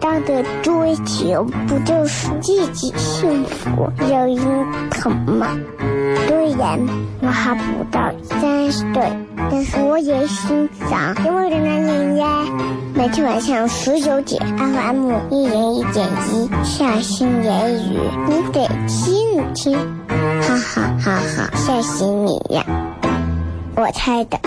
大的追求不就是自己幸福、有人疼吗？虽然我还不到三十岁，但是我也心脏因为的那年呀，每天晚上十九点，FM 一人一点一，下心言语，你得听听，哈哈哈哈，吓死你呀！我猜的。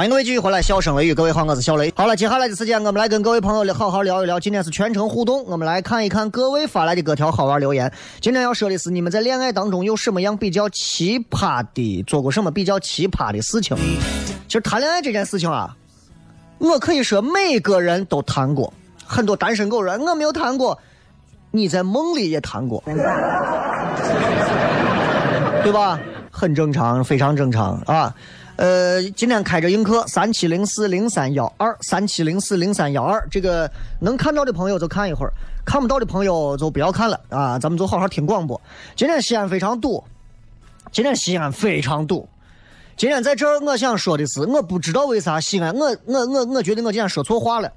欢迎各位继续回来，笑声雷雨，各位好，我是小雷。好了，接下来的时间，我们来跟各位朋友好好聊一聊。今天是全程互动，我们来看一看各位发来的各条好玩留言。今天要说的是，你们在恋爱当中有什么样比较奇葩的，做过什么比较奇葩的事情？其实谈恋爱这件事情啊，我可以说每个人都谈过。很多单身狗说我没有谈过，你在梦里也谈过，对吧？很正常，非常正常啊。呃，今天开着映客三七零四零三幺二三七零四零三幺二，这个能看到的朋友就看一会儿，看不到的朋友就不要看了啊！咱们就好好听广播。今天西安非常堵，今天西安非常堵。今天在这儿，我想说的是，我不知道为啥西安，我我我我觉得我今天说错话了。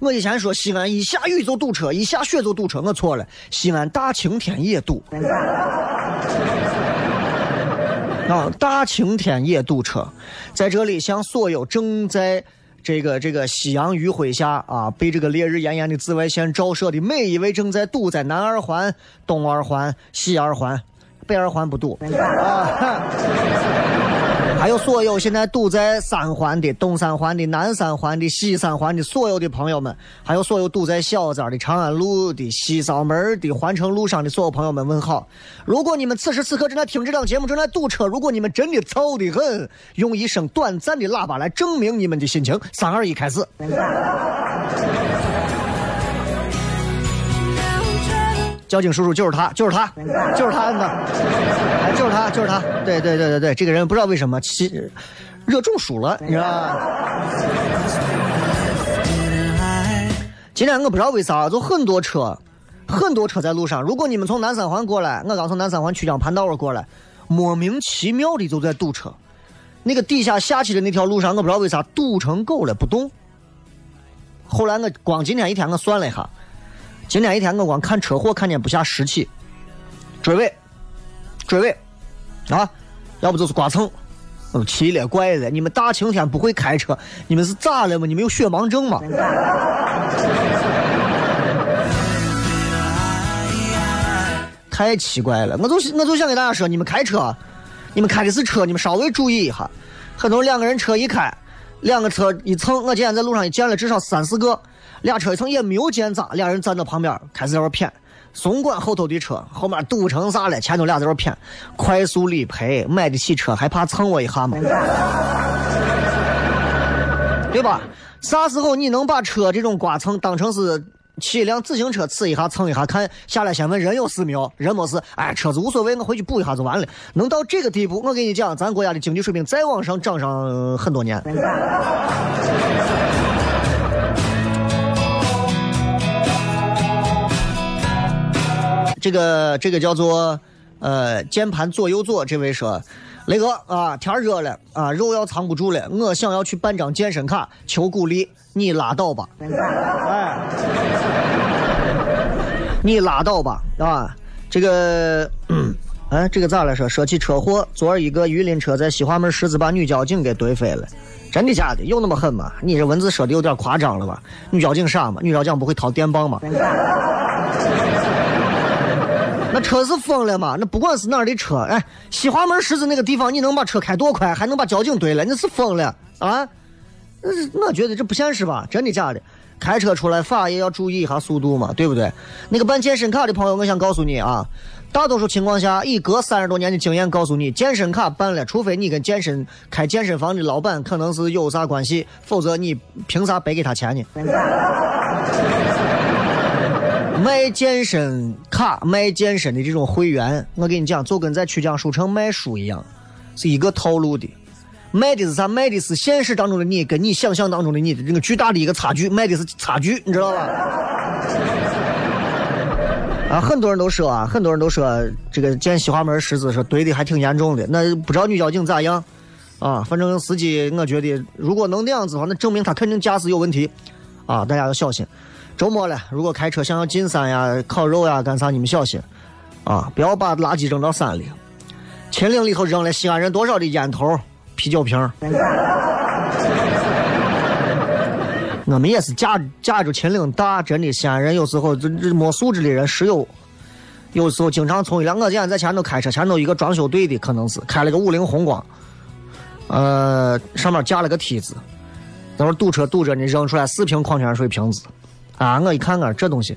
我以前说西安一下雨就堵车，一下雪就堵车，我错了。西安大晴天也堵。啊，大晴天也堵车，在这里向所有正在这个这个夕阳余晖下啊，被这个烈日炎炎的紫外线照射的每一位正在堵在南二环、东二环、西二环、北二环不堵啊。还有所有现在堵在三环的、东三环的、南三环的、西三环的所有的朋友们，还有所有堵在小寨的、长安路的、西扫门的、环城路上的所有朋友们，问好！如果你们此时此刻正在听这档节目，正在堵车，如果你们真的燥得很，用一声短暂的喇叭来证明你们的心情。三二一，开始！交警叔叔就是他，就是他，就是他摁的，哎，就是他，就是他，对对对对对，这个人不知道为什么气热中暑了，你知道吧？今天我不知道为啥，就很多车，很多车在路上。如果你们从南三环过来，我刚从南三环曲江盘道过来，莫名其妙的就在堵车。那个底下下去的那条路上，我不知道为啥堵成狗了，不动。后来我光今天一天我算了一下。今天一天我光看车祸看见不下十起，追尾，追尾，啊，要不就是剐蹭，奇了怪了！你们大晴天不会开车，你们是咋了吗？你们有血盲症吗？太奇怪了！我就是我就想给大家说，你们开车，你们开的是车，你们稍微注意一下。很多两个人车一开，两个车一蹭，我今天在路上也见了至少三四个。俩车一蹭也没有见咋，俩人站在旁边开始在那谝，松管后头的车后面堵成啥了？前头俩在那谝，快速理赔，买得起车还怕蹭我一下吗？对吧？啥时候你能把车这种刮蹭当成是骑一辆自行车呲一下蹭一下，看下来先问人有事没有？人没事，哎，车子无所谓，我回去补一下就完了。能到这个地步，我跟你讲，咱国家的经济水平再往上涨上很多年。这个这个叫做，呃，键盘左右左。这位说，雷哥啊，天热了啊，肉要藏不住了，我想要去办张健身卡，求鼓励。你拉倒吧，哎，你拉倒吧啊！这个，哎，这个咋了？说说起车祸，昨儿一个榆林车在西华门十字把女交警给怼飞了，真的假的？有那么狠吗？你这文字说的有点夸张了吧？女交警傻吗？女交警不会掏电棒吗？车是疯了吗？那不管是哪儿的车，哎，西华门十字那个地方，你能把车开多快，还能把交警怼了？那是疯了啊！那我觉得这不现实吧？真的假的？开车出来法也要注意一下速度嘛，对不对？那个办健身卡的朋友，我想告诉你啊，大多数情况下，以隔三十多年的经验告诉你，健身卡办了，除非你跟健身开健身房的老板可能是有啥关系，否则你凭啥白给他钱呢？卖健身卡、卖健身的这种会员，我跟你讲，就跟在曲江书城卖书一样，是一个套路的。卖的是啥？卖的是现实当中的你跟你想象当中的你的这个巨大的一个差距，卖的是差距，你知道吧？啊，很多人都说啊，很多人都说这个见西华门十字说怼的还挺严重的。那不知道女交警咋样啊？反正司机，我觉得如果能那样子的话，那证明他肯定驾驶有问题啊！大家要小心。周末了，如果开车想要进山呀、烤肉呀、干啥，你们小心啊！不要把垃圾扔到山里。秦岭里头扔了西安人多少的烟头、啤酒瓶。我们也是架架着秦岭大，真的西安人有时候这这没素质的人是有，有时候经常从一辆我今天在前头开车，前头一个装修队的可能是开了个五菱宏光，呃，上面架了个梯子，等会堵车堵着呢，扔出来四瓶矿泉水瓶子，啊，我一看啊，这东西，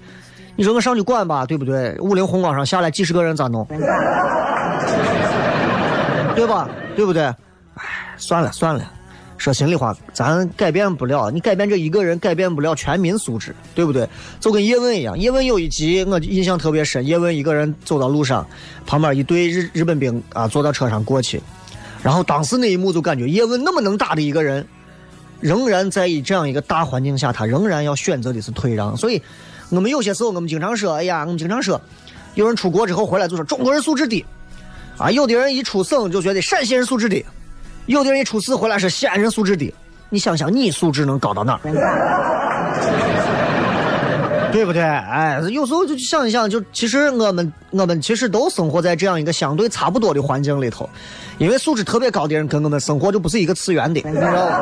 你说我上去管吧，对不对？五菱宏光上下来几十个人咋弄？对吧？对不对？哎，算了算了。说心里话，咱改变不了，你改变这一个人，改变不了全民素质，对不对？就跟叶问一样，叶问有一集我印象特别深，叶问一个人走到路上，旁边一队日日本兵啊坐到车上过去，然后当时那一幕就感觉叶问那么能打的一个人，仍然在以这样一个大环境下，他仍然要选择的是退让。所以，我们有些时候我们经常说，哎呀，我们经常说，有人出国之后回来就说中国人素质低，啊，有的人一出省就觉得陕西人素质低。有的人一出事回来是西安人素质低，你想想你素质能高到哪儿？对不对？哎，有时候就想一想，就其实我们我们其实都生活在这样一个相对差不多的环境里头，因为素质特别高的人跟我们生活就不是一个次元的，你知道吗？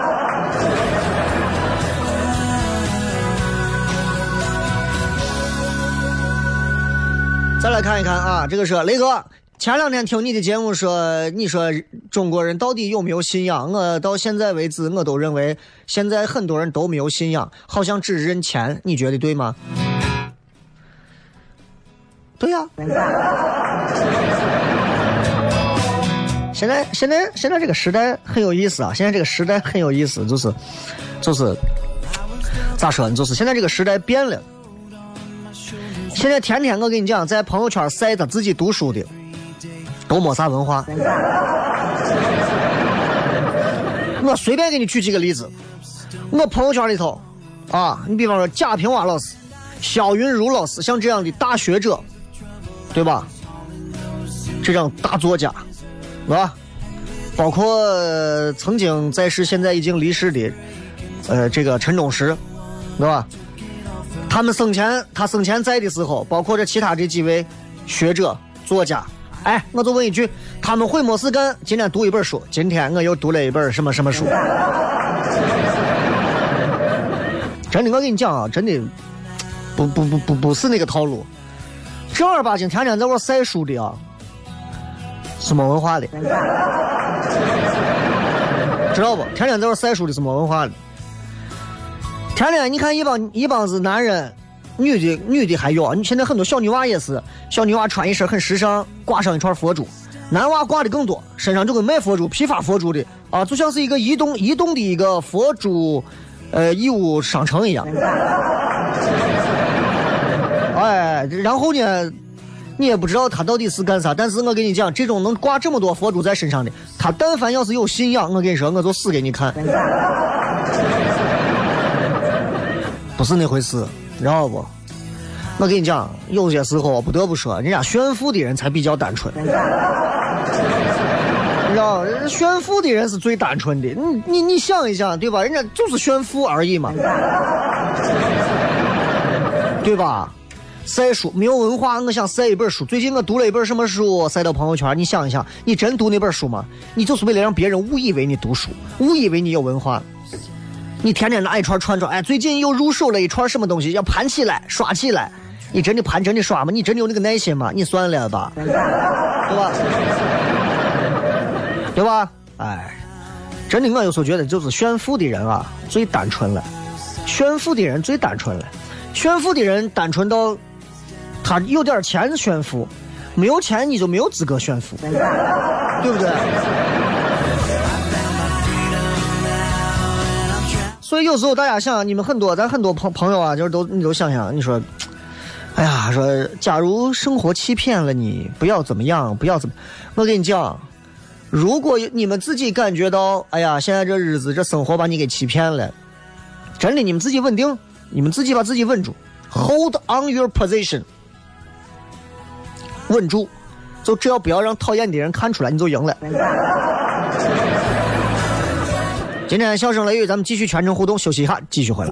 再来看一看啊，这个是雷哥。前两天听你的节目说，你说中国人到底有没有信仰？我到现在为止，我都认为现在很多人都没有信仰，好像只认钱。你觉得对吗？对呀。现在现在现在这个时代很有意思啊！现在这个时代很有意思，就是就是咋说呢？就是现在这个时代变了。现在天天我跟你讲，在朋友圈晒他自己读书的。都没啥文化。我随便给你举几个例子，我朋友圈里头，啊，你比方说贾平凹老师、肖云如老师，像这样的大学者，对吧？这种大作家，啊，包括曾经在世、现在已经离世的，呃，这个陈忠实，对吧？他们生前，他生前在的时候，包括这其他这几位学者、作家。哎，我就问一句，他们会没事干？今天读一本书，今天我又读了一本什么什么书？真的，我跟你讲啊，真的，不不不不不是那个套路。正儿八经天天在我晒书的啊，是没文化的，知道不？天天在这晒书的是没文化的。天天你看一帮一帮子男人。女的女的还有，你现在很多小女娃也是，小女娃穿一身很时尚，挂上一串佛珠，男娃挂的更多，身上就跟卖佛珠、批发佛珠的啊，就像是一个移动移动的一个佛珠，呃，义乌商城一样。哎，然后呢，你也不知道他到底是干啥，但是我跟你讲，这种能挂这么多佛珠在身上的，他但凡要是有信仰，我跟你说，我就死给你看。不是那回事。知道不？我跟你讲，有些时候不得不说，人家炫富的人才比较单纯。你知道，炫富的人是最单纯的。你你你想一想，对吧？人家就是炫富而已嘛，对吧？晒书没有文化，我想晒一本书。最近我读了一本什么书，晒到朋友圈。你想一想，你真读那本书吗？你就是为了让别人误以为你读书，误以为你有文化。你天天拿一串串串，哎，最近又入手了一串什么东西，要盘起来刷起来。你真的盘真的刷吗？你真的有那个耐心吗？你算了吧，对吧？对吧？哎，真的，我有时候觉得就是炫富的人啊，最单纯了。炫富的人最单纯了。炫富的人单纯到，他有点钱炫富，没有钱你就没有资格炫富，对不对？所以有时候大家想，你们很多咱很多朋朋友啊，就是都你都想想，你说，哎呀，说假如生活欺骗了你，不要怎么样，不要怎么，我跟你讲，如果你们自己感觉到，哎呀，现在这日子这生活把你给欺骗了，真的，你们自己稳定，你们自己把自己稳住，hold on your position，稳住，就只要不要让讨厌的人看出来，你就赢了。今天笑声雷雨，咱们继续全程互动，休息一下，继续回来。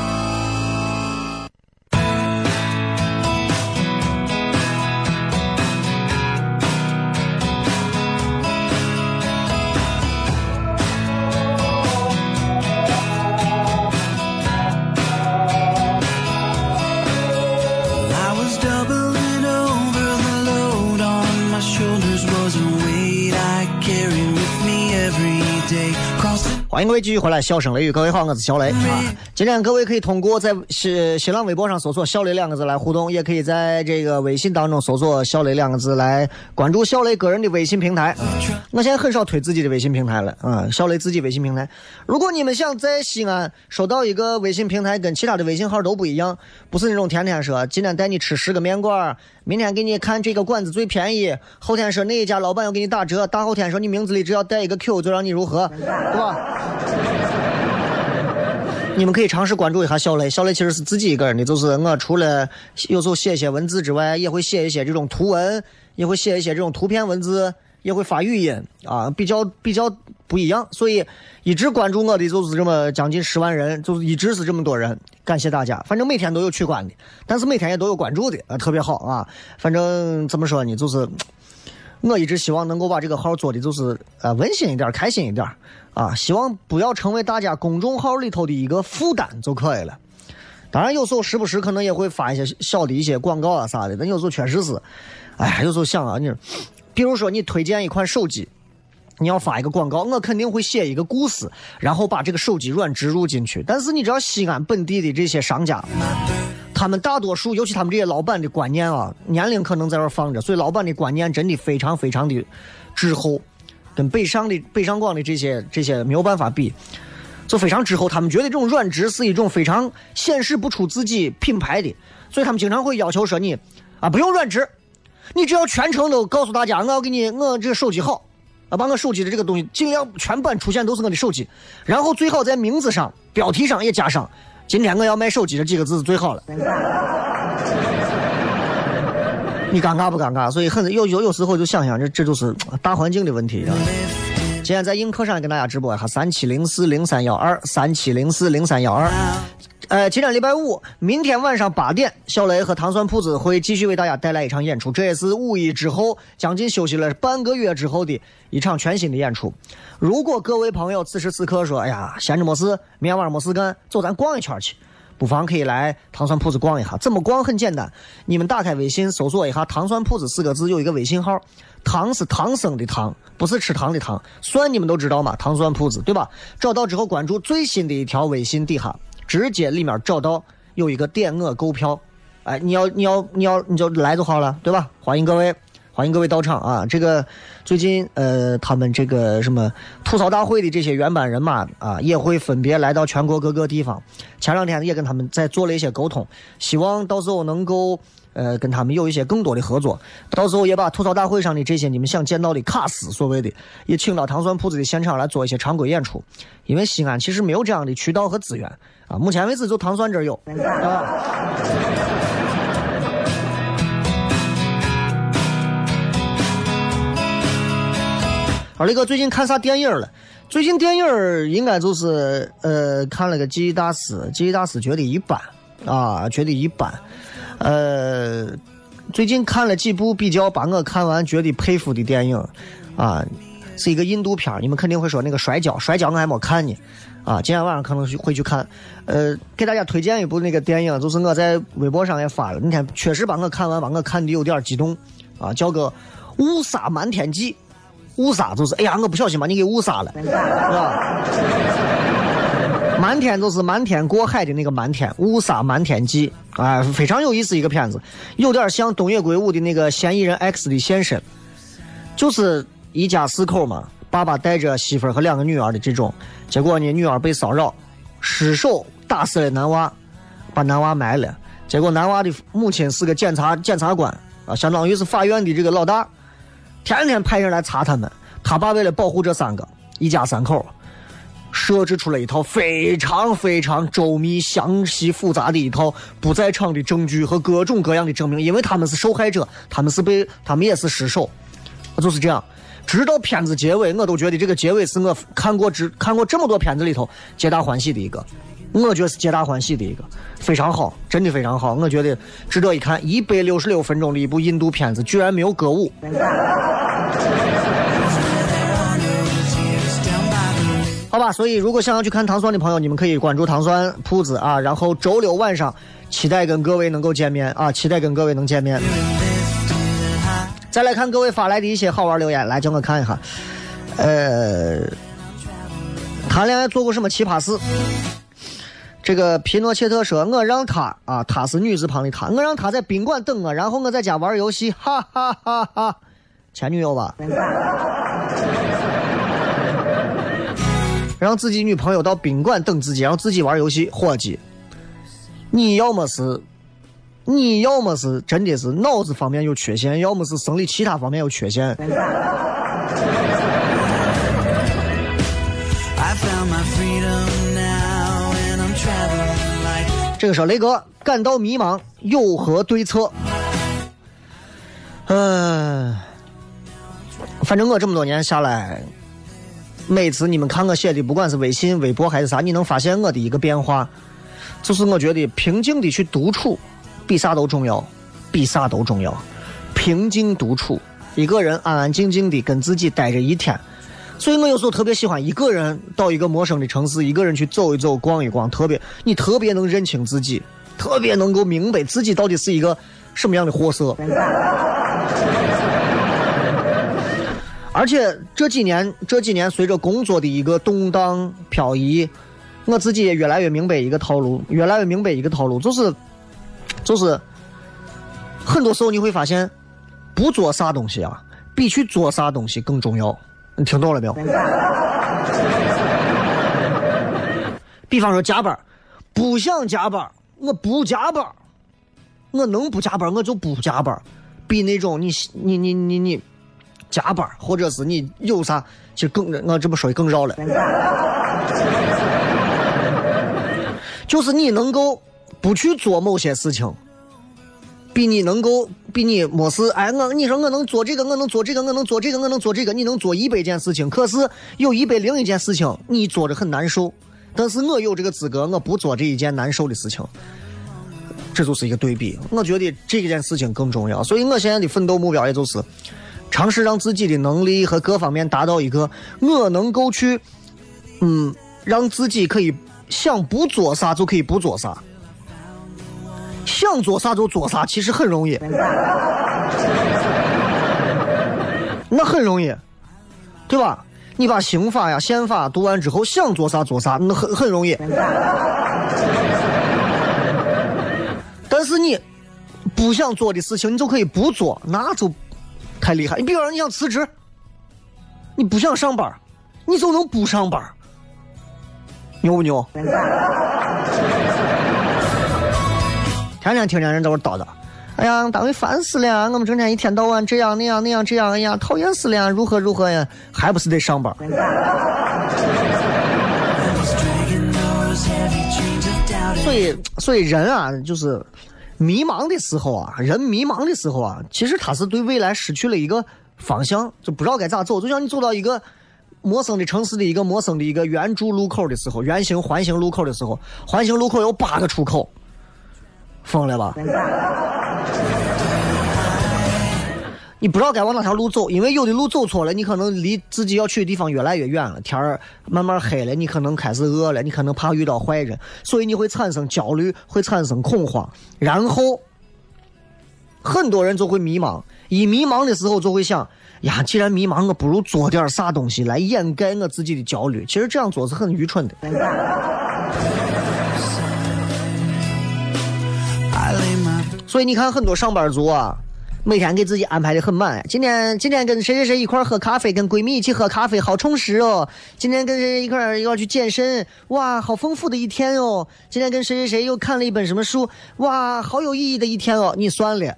欢迎各位继续回来，笑声雷雨，各位好，我是小雷啊。今天各位可以通过在新新浪微博上搜索“小雷”两个字来互动，也可以在这个微信当中搜索“小雷”两个字来关注小雷个人的微信平台。我现在很少推自己的微信平台了啊，小雷自己微信平台。如果你们想在西安收到一个微信平台跟其他的微信号都不一样，不是那种天天说今天带你吃十个面馆，明天给你看这个馆子最便宜，后天说那一家老板要给你打折，大后天说你名字里只要带一个 Q 就让你如何，对吧？你们可以尝试关注一下小雷，小雷其实是自己一个人的，就是我除了有时候写一些文字之外，也会写一些这种图文，也会写一些这种图片文字，也会发语音啊，比较比较不一样。所以一直关注我的就是这么将近十万人，就是一直是这么多人，感谢大家。反正每天都有取关的，但是每天也都有关注的啊，特别好啊。反正怎么说呢，就是我一直希望能够把这个号做的就是呃温馨一点，开心一点。啊，希望不要成为大家公众号里头的一个负担就可以了。当然，有时候时不时可能也会发一些小的一些广告啊啥的。但有时候确实是，哎，有时候想啊，你，比如说你推荐一款手机，你要发一个广告，我肯定会写一个故事，然后把这个手机软植入进去。但是你知道西安本地的这些商家，他们大多数，尤其他们这些老板的观念啊，年龄可能在这放着，所以老板的观念真的非常非常的滞后。跟北上的北上广的这些这些没有办法比，就非常滞后。他们觉得这种软植是一种非常显示不出自己品牌的，所以他们经常会要求说你啊不用软植，你只要全程都告诉大家我要给你我这个手机好啊，把我手机的这个东西尽量全版出现都是我的手机，然后最好在名字上标题上也加上今天我要卖手机这几个字是最好了。你尴尬不尴尬？所以很有有有时候就想想，这这就是大环境的问题。啊今天在映客上跟大家直播一下，三七零四零三幺二，三七零四零三幺二。呃，今天礼拜五，明天晚上八点，小雷和糖蒜铺子会继续为大家带来一场演出，这也是五一之后将近休息了半个月之后的一场全新的演出。如果各位朋友此时此刻说，哎呀，闲着没事，明天晚上没事干，走，咱逛一圈去。不妨可以来糖蒜铺子逛一下，怎么逛很简单，你们打开微信搜索一下“糖蒜铺子”四个字，有一个微信号，糖是唐僧的糖，不是吃糖的糖，蒜你们都知道嘛，糖蒜铺子对吧？找到之后关注最新的一条微信底下，直接里面找到有一个点我购票，哎，你要你要你要你就来就好了，对吧？欢迎各位。欢迎各位到场啊！这个最近呃，他们这个什么吐槽大会的这些原班人马啊，也会分别来到全国各个地方。前两天也跟他们在做了一些沟通，希望到时候能够呃跟他们有一些更多的合作。到时候也把吐槽大会上的这些你们想见到的卡司，所谓的也请到糖蒜铺子的现场来做一些常规演出。因为西安其实没有这样的渠道和资源啊，目前为止就糖蒜这儿有啊。二雷哥最近看啥电影了？最近电影应该就是呃看了个《记忆大师》，《记忆大师》觉得一般啊，觉得一般。呃，最近看了几部比较把我看完觉得佩服的电影啊，是一个印度片你们肯定会说那个摔跤，摔跤我还没看呢啊，今天晚上可能会去看。呃，给大家推荐一部那个电影，就是我在微博上也发了，那天确实把我看完，把我看的有点激动啊，叫个《误杀瞒天记》。误杀就是，哎呀，我不小心把你给误杀了，是吧？瞒天就是瞒天过海的那个瞒天，误杀瞒天记，哎，非常有意思一个片子，有点像东野圭吾的那个嫌疑人 X 的现身，就是一家四口嘛，爸爸带着媳妇儿和两个女儿的这种，结果呢，女儿被骚扰，失手打死了男娃，把男娃埋了，结果男娃的母亲是个检察检察官啊，相当于是法院的这个老大，天天派人来查他们，他爸为了保护这三个一家三口。设置出了一套非常非常周密、详细、复杂的一套不在场的证据和各种各样的证明，因为他们是受害者，他们是被，他们也是失手，就是这样。直到片子结尾，我都觉得这个结尾是我看过之看过这么多片子里头皆大欢喜的一个，我觉得是皆大欢喜的一个，非常好，真的非常好，我觉得值得一看。一百六十六分钟的一部印度片子，居然没有歌舞。好吧，所以如果想要去看糖酸的朋友，你们可以关注糖酸铺子啊。然后周六晚上，期待跟各位能够见面啊，期待跟各位能见面。再来看各位发来的一些好玩留言，来叫我看一下。呃，谈恋爱做过什么奇葩事？这个皮诺切特说，我让他啊，他是女字旁的他，我让他在宾馆等我，然后我在家玩游戏，哈哈哈哈。前女友吧。让自己女朋友到宾馆等自己，然后自己玩游戏。伙计，你要么是，你要么是真的是脑子方面有缺陷，要么是生理其他方面有缺陷。这个说雷哥感到迷茫，有何对策？嗯，反正我这么多年下来。每次你们看我写的，不管是微信、微博还是啥，你能发现我的一个变化，就是我觉得平静的去独处，比啥都重要，比啥都重要。平静独处，一个人安安静静的跟自己待着一天。所以我有时候特别喜欢一个人到一个陌生的城市，一个人去走一走、逛一逛，特别你特别能认清自己，特别能够明白自己到底是一个什么样的货色。而且这几年，这几年随着工作的一个动荡漂移，我自己也越来越明白一个套路，越来越明白一个套路，就是，就是，很多时候你会发现，不做啥东西啊，比去做啥东西更重要。你听懂了没有？比方说加班，不想加班，我不加班，我能不加班我就不加班，比那种你你你你你。加班，或者是你有啥，其实更我这么说更绕了。就是你能够不去做某些事情，比你能够比你没事，哎，我你说我能做这个，我能做这个，我能做这个，我能做这个，你能做一百件事情，可是有一百零一件事情你做着很难受，但是我有这个资格，我不做这一件难受的事情，这就是一个对比。我觉得这件事情更重要，所以我现在的奋斗目标也就是。尝试让自己的能力和各方面达到一个我能够去，嗯，让自己可以想不做啥就可以不做啥，想做啥就做啥，其实很容易，那很容易，对吧？你把刑法呀、宪法读完之后，想做啥做啥，那很很容易。但是你不想做的事情，你就可以不做，那就。太厉害！你比方说你想辞职，你不想上班，你就能不上班，牛不牛？天天听见人在那叨叨，哎呀，单位烦死了，我们整天一天到晚这样那样那样这样，哎呀，讨厌死了，如何如何呀，还不是得上班？所以，所以人啊，就是。迷茫的时候啊，人迷茫的时候啊，其实他是对未来失去了一个方向，就不知道该咋走。就像你走到一个陌生的城市的一个陌生的一个圆柱路口的时候，圆形环形路口的时候，环形路口有八个出口，疯了吧？你不知道该往哪条路走，因为有的路走错了，你可能离自己要去的地方越来越远了。天儿慢慢黑了，你可能开始饿了，你可能怕遇到坏人，所以你会产生焦虑，会产生恐慌，然后很多人就会迷茫，一迷茫的时候就会想，呀，既然迷茫，我不如做点啥东西来掩盖我自己的焦虑。其实这样做是很愚蠢的。所以你看，很多上班族啊，每天给自己安排的很满。今天今天跟谁谁谁一块喝咖啡，跟闺蜜一起喝咖啡，好充实哦。今天跟谁谁一块要去健身，哇，好丰富的一天哦。今天跟谁谁谁又看了一本什么书，哇，好有意义的一天哦。你算了，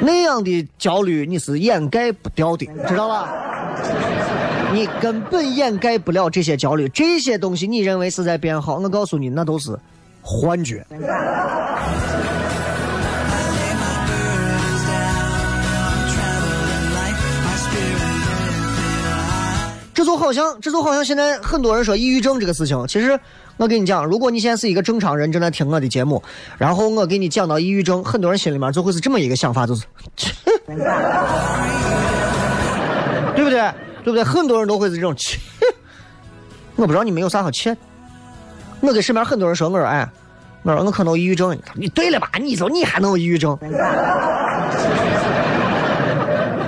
那样的焦虑你是掩盖不掉的，知道吧？你根本掩盖不了这些焦虑，这些东西你认为是在变好，我告诉你，那都是。幻觉。这就好像，这就好像现在很多人说抑郁症这个事情。其实，我跟你讲，如果你现在是一个正常人，正在听我的节目，然后我给你讲到抑郁症，很多人心里面就会是这么一个想法，就是，对不对？对不对？很多人都会是这种切。我不知道你们有啥好切。我跟身边很多人说，我说哎。我说我可能有抑郁症，你对了吧？你说你还能有抑郁症？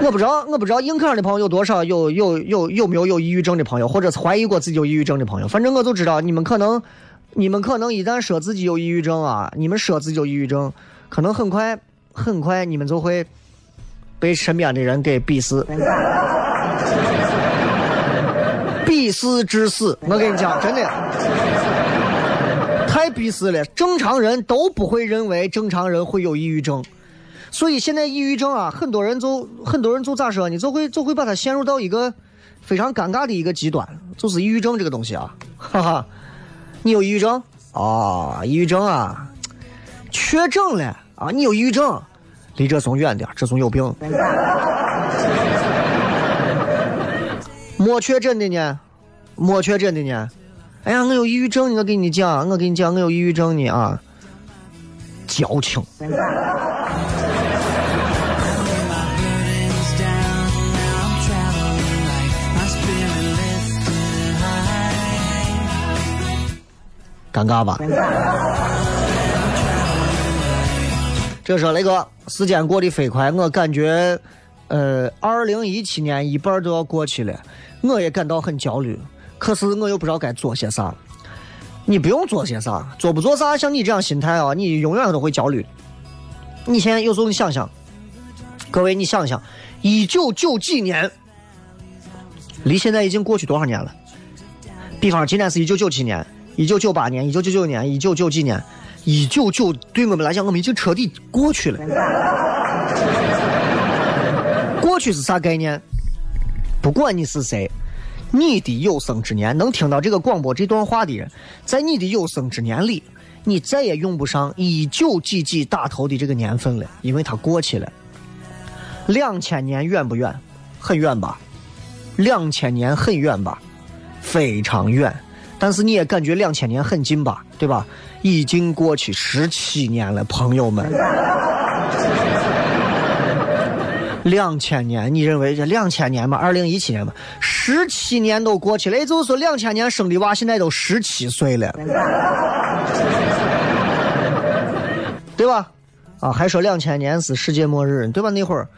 我不知道，我不知道硬壳的朋友有多少有有有有没有有抑郁症的朋友，或者是怀疑过自己有抑郁症的朋友。反正我就知道，你们可能，你们可能一旦说自己有抑郁症啊，你们说自己有抑郁症，可能很快很快你们就会被身边的人给鄙视，鄙视致死。我跟你讲，真的。太鄙视了！正常人都不会认为正常人会有抑郁症，所以现在抑郁症啊，很多人就很多人就咋说呢？就会就会把它陷入到一个非常尴尬的一个极端，就是抑郁症这个东西啊，哈哈，你有抑郁症啊？抑郁症啊，确诊了啊？你有抑郁症，离这怂远点，这怂有病。没确诊的呢？没确诊的呢？哎呀，我有抑郁症，我跟你讲，我跟你讲，我有抑郁症呢啊，矫情。尴尬吧？这说雷哥，时间过得飞快，我感觉，呃，二零一七年一半都要过去了，我也感到很焦虑。可是我又不知道该做些啥，你不用做些啥，做不做啥，像你这样心态啊，你永远都会焦虑。你现在有时候你想想，各位你想想，一九九几年，离现在已经过去多少年了？比方今年是一九九七年、一九九八年、一九九九年、一九九几年、一九九，对我们来讲，我们已经彻底过去了。过去是啥概念？不管你是谁。你的有生之年能听到这个广播这段话的人，在你的有生之年里，你再也用不上一九几几打头的这个年份了，因为它过去了。两千年远不远？很远吧？两千年很远吧？非常远。但是你也感觉两千年很近吧？对吧？已经过去十七年了，朋友们。两千年，你认为这两千年嘛？二零一七年嘛？十七年都过去了，也就是说两千年生的娃现在都十七岁了，对吧？啊，还说两千年是世界末日，对吧？那会儿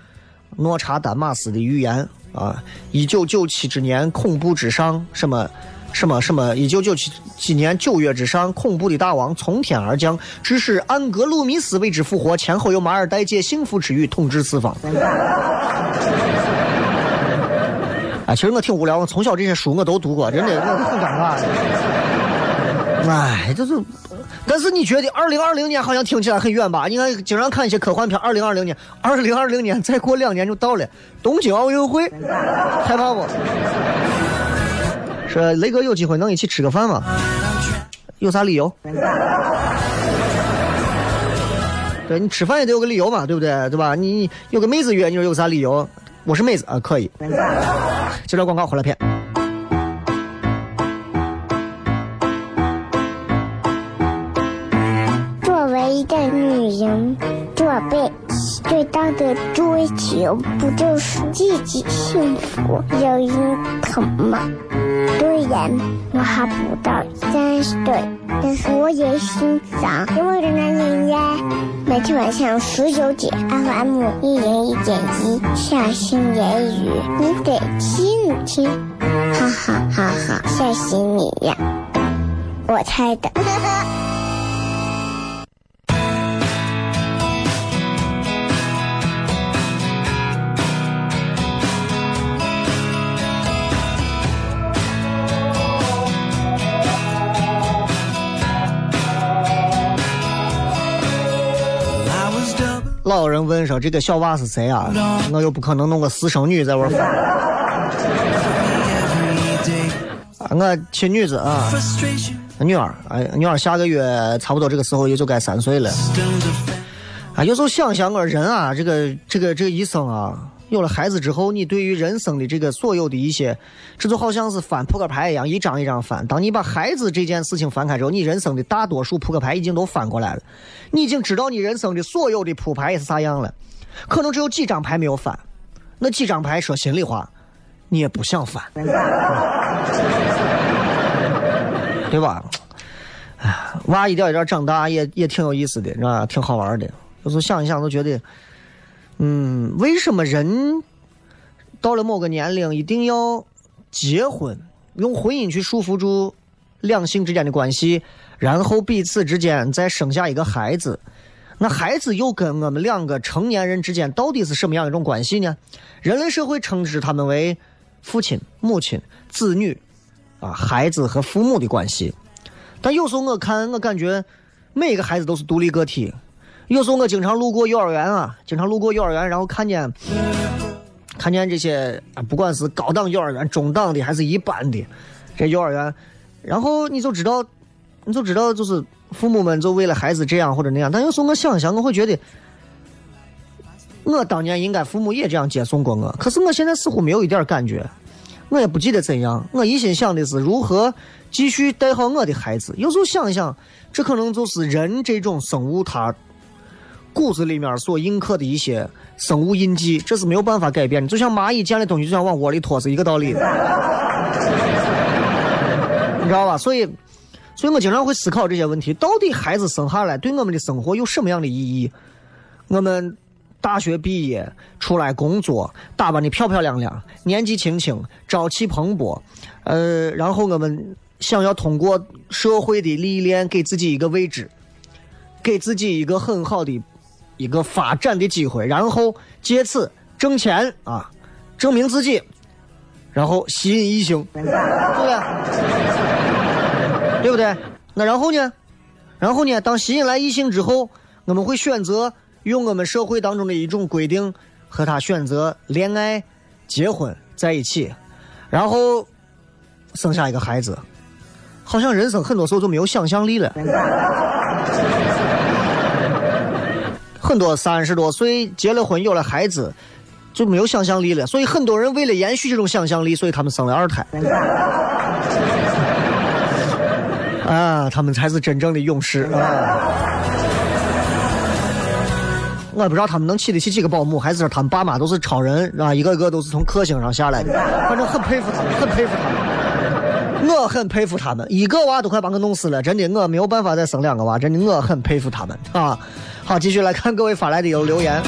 诺查丹马斯的预言啊，一九九七之年恐怖之上什么？什么什么？一九九七几年九月之上，恐怖的大王从天而降，致使安格鲁密斯为之复活。前后由马尔代姐幸福之语统治四方。哎，其实我挺无聊，我从小这些书我都读过，真的，我很尴尬。哎，就是，但是你觉得二零二零年好像听起来很远吧？你看，经常看一些科幻片，二零二零年，二零二零年再过两年就到了东京奥运会，害怕不？说雷哥有机会能一起吃个饭吗？有啥理由？对你吃饭也得有个理由嘛，对不对？对吧？你有个妹子约，你说有啥理由？我是妹子啊，可以。接着广告回来骗。他，的追求不就是自己幸福、有人疼吗？虽然我还不到三十岁，但是我也心脏因为的男人呀。每天晚上十九点，FM 一零一点一，下心言语，你得听听，哈哈哈哈，吓死你呀！我猜的。老有人问说：“这个小娃是谁啊？”我又不可能弄个私生女在玩儿。我亲女子啊，女儿，哎，女儿下个月差不多这个时候也就该三岁了。啊，有时候想想我人啊，这个这个这个一生啊。有了孩子之后，你对于人生的这个所有的一些，这就好像是翻扑克牌一样，一张一张翻。当你把孩子这件事情翻开之后，你人生的大多数扑克牌已经都翻过来了，你已经知道你人生的所有的扑牌是啥样了。可能只有几张牌没有翻，那几张牌说心里话，你也不想翻，对吧？哎，娃一点一点长大也也挺有意思的，是吧？挺好玩的。有时候想一想，都觉得。嗯，为什么人到了某个年龄一定要结婚，用婚姻去束缚住两性之间的关系，然后彼此之间再生下一个孩子？那孩子又跟我们两个成年人之间到底是什么样一种关系呢？人类社会称之他们为父亲、母亲、子女，啊，孩子和父母的关系。但有时候我看，我感觉每个孩子都是独立个体。有时候我经常路过幼儿园啊，经常路过幼儿园，然后看见看见这些啊，不管是高档幼儿园、中档的还是一般的这幼儿园，然后你就知道，你就知道，就是父母们就为了孩子这样或者那样。但有时候我想一想，我会觉得，我当年应该父母也这样接送过我，可是我现在似乎没有一点感觉，我也不记得怎样。我一心想的是如何继续带好我的孩子。有时候想一想，这可能就是人这种生物它。骨子里面所印刻的一些生物印记，这是没有办法改变的。就像蚂蚁见了东西就想往窝里拖，是一个道理。你知道吧？所以，所以我经常会思考这些问题：到底孩子生下来对我们的生活有什么样的意义？我们大学毕业出来工作，打扮的漂漂亮亮，年纪轻轻，朝气蓬勃。呃，然后我们想要通过社会的历练，给自己一个位置，给自己一个很好的。一个发展的机会，然后借此挣钱啊，证明自己，然后吸引异性，对不对？对不对？那然后呢？然后呢？当吸引来异性之后，我们会选择用我们社会当中的一种规定和他选择恋爱、结婚在一起，然后生下一个孩子，好像人生很多时候就没有想象力了。很多三十多岁结了婚有了孩子就没有想象力了，所以很多人为了延续这种想象力，所以他们生了二胎。啊，他们才是真正的勇士啊！我也不知道他们能起得起几个保姆，还是他们爸妈都是超人啊，一个个都是从克星上下来的，反正很佩服他们，很佩服他们。我很佩服他们，一个娃都快把我弄死了，真的，我没有办法再生两个娃，真的，我很佩服他们啊。好，继续来看各位发来的有留言。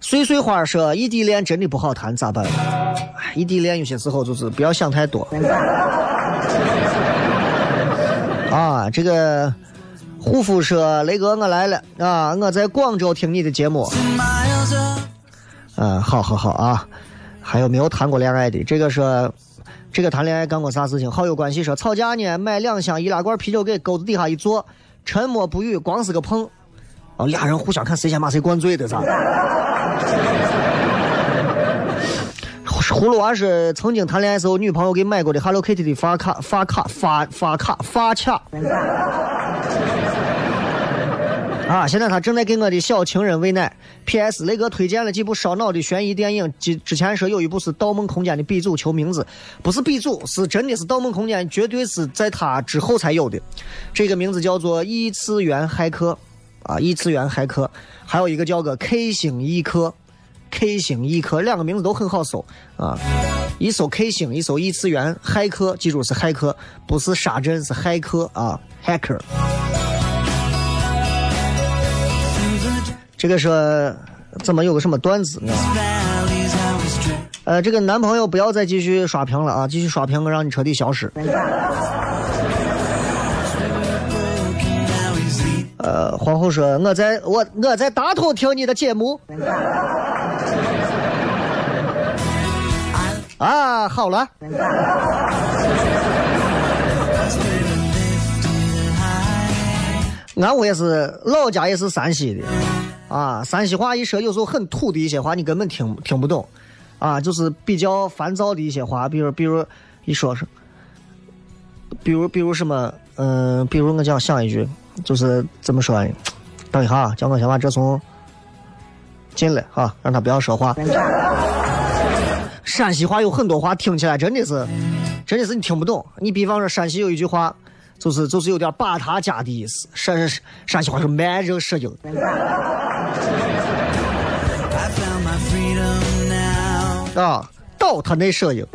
碎碎花说：“异地恋真的不好谈，咋办？异地恋有些时候就是不要想太多。”啊，这个护肤说：“雷哥，我来了啊！我在广州听你的节目。”嗯，好好好啊！还有没有谈过恋爱的？这个说。这个谈恋爱干过啥事情？好友关系说吵架呢，买两箱易拉罐啤酒给沟子底下一坐，沉默不语，光是个碰，哦，俩人互相看谁先把谁灌醉的啥？葫芦娃是曾经谈恋爱时候女朋友给买过的 Hello Kitty 的发卡发卡发发卡发卡。啊，现在他正在给我的小情人喂奶。P.S. 雷哥推荐了几部烧脑的悬疑电影，之之前说有一部是《盗梦空间》的鼻祖，求名字，不是鼻祖，是真的是《盗梦空间》，绝对是在他之后才有的。这个名字叫做《异次元骇客》，啊，异次元骇客，还有一个叫个 K 星异客，K 星异客，两个名字都很好搜啊。一搜 K 星，一搜异次元骇客，记住是骇客，不是沙阵，是骇客啊，hacker。这个说怎么有个什么段子？呃，这个男朋友不要再继续刷屏了啊！继续刷屏，我让你彻底消失。呃，皇后说我在我我在大同听你的节目。啊，好了。俺我也是老家也是山西的。啊，山西话一说，有时候很土的一些话，你根本听听不懂，啊，就是比较烦躁的一些话，比如比如一说是，比如比如什么，嗯，比如我讲想一句，就是怎么说呢？等一下，叫我先把这从进来哈，让他不要说话。山西话有很多话听起来真的是，真的是你听不懂。你比方说山西有一句话。就是就是有点把他家的意思，山山西话说慢热摄影。啊，倒他那摄影。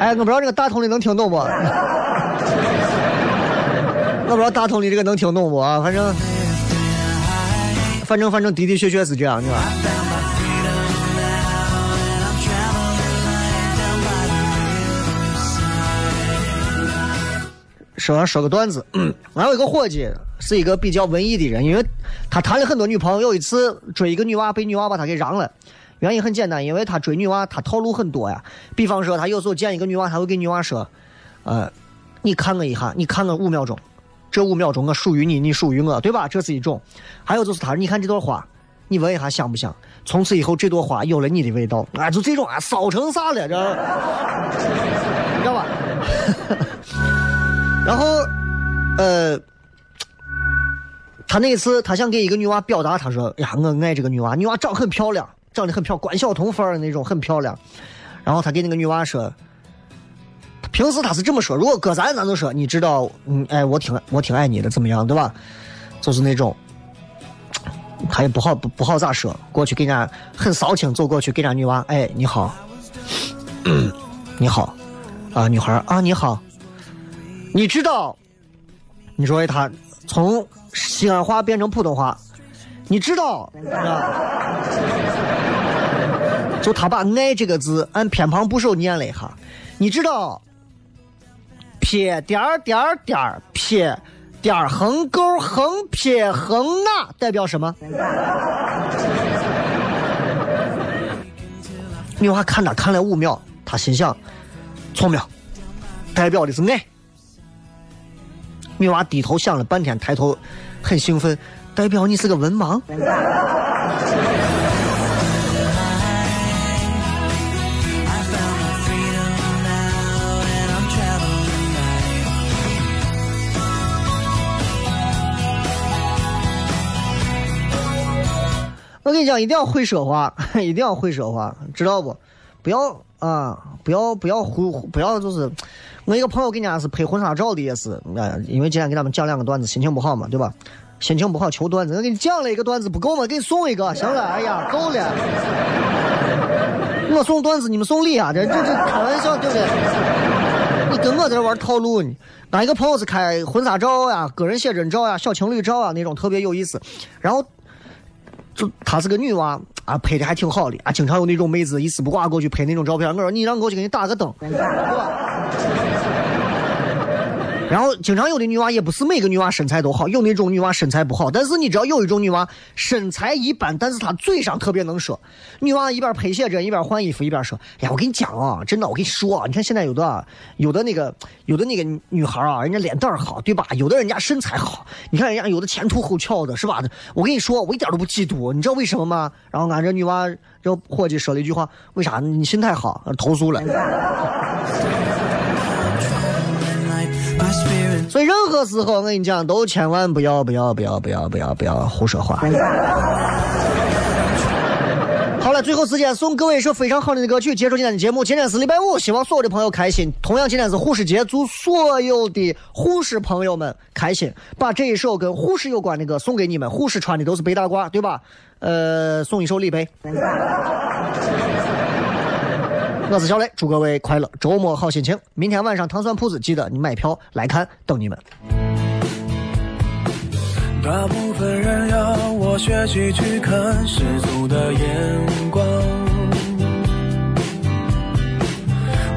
哎，我不知道这个大同的能听懂不？我不知道大同的这个能听懂不啊？反正反正反正的的确确是这样，是说上说个段子，俺有一个伙计是一个比较文艺的人，因为他谈了很多女朋友，有一次追一个女娃，被女娃把他给让了。原因很简单，因为他追女娃，他套路很多呀。比方说，他有时候见一个女娃，他会跟女娃说：“呃，你看我一下，你看我五秒钟，这五秒钟我属于你，你属于我，对吧？这是一种。还有就是他，你看这朵花，你闻一下香不香？从此以后这朵花有了你的味道，啊，就这种啊，骚成啥了？这，你知道吧？”然后，呃，他那次他想给一个女娃表达，他说：“呀，我爱这个女娃，女娃长很漂亮，长得很漂亮，关晓彤范儿的那种，很漂亮。”然后他给那个女娃说：“平时他是这么说，如果搁咱，咱就说，你知道，嗯，哎，我挺我挺爱你的，怎么样，对吧？就是那种，他也不好不不好咋说，过去给人家很骚情，走过去给人家女娃，哎，你好，你好，啊，女孩啊，你好。”你知道，你说他从西安话变成普通话，你知道，啊就他把“爱”这个字按偏旁部首念了一下。你知道，撇点点点撇点横勾横撇横捺代表什么？女娃看他看了五秒，他心想：聪明，代表的是爱。女娃低头想了半天，抬头，很兴奋，代表你是个文盲。我跟你讲，一定要会说话，一定要会说话，知道不？不要啊，不要不要胡不要就是。我一个朋友给人家是拍婚纱照的，也是，哎，因为今天给他们讲两个段子，心情不好嘛，对吧？心情不好求段子，我给你讲了一个段子不够吗？给你送一个，行了，哎呀，够了。我送段子，你们送礼啊？这这这开玩笑，对不对？你跟我在这玩套路呢？俺一个朋友是开婚纱照呀、个人写真照呀、小情侣照啊那种特别有意思，然后就她是个女娃啊，拍的还挺好的啊，经常有那种妹子一丝不挂过去拍那种照片，我说你让我去给你打个灯，对吧？然后经常有的女娃也不是每个女娃身材都好，有那种女娃身材不好，但是你知道有一种女娃身材一般，但是她嘴上特别能说。女娃一边拍写真一边换衣服一边说：“哎呀，我跟你讲啊，真的，我跟你说啊，你看现在有的有的那个有的那个女孩啊，人家脸蛋好，对吧？有的人家身材好，你看人家有的前凸后翘的，是吧？我跟你说，我一点都不嫉妒，你知道为什么吗？然后俺这女娃这伙计说了一句话：为啥？你心态好，投诉了。所所以任何时候我跟你讲，都千万不要不要不要不要不要不要胡说话。好了，最后时间送各位一首非常好听的歌曲，结束今天的节目。今天是礼拜五，希望所有的朋友开心。同样，今天是护士节，祝所有的护士朋友们开心。把这一首跟护士有关的歌送给你们。护士穿的都是白大褂，对吧？呃，送一首李白。我是小雷，祝各位快乐，周末好心情。明天晚上糖蒜铺子，记得你买票来看，等你们。大部分人要我学习去看世俗的眼光，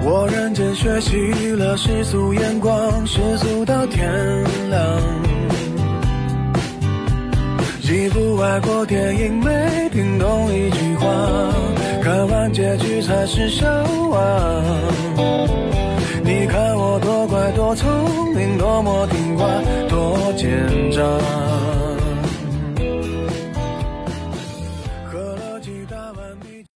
我认真学习了世俗眼光，世俗到天亮。一部外国电影没听懂一句话，看完结局才是笑话。你看我多乖多聪明，多么听话，多奸诈。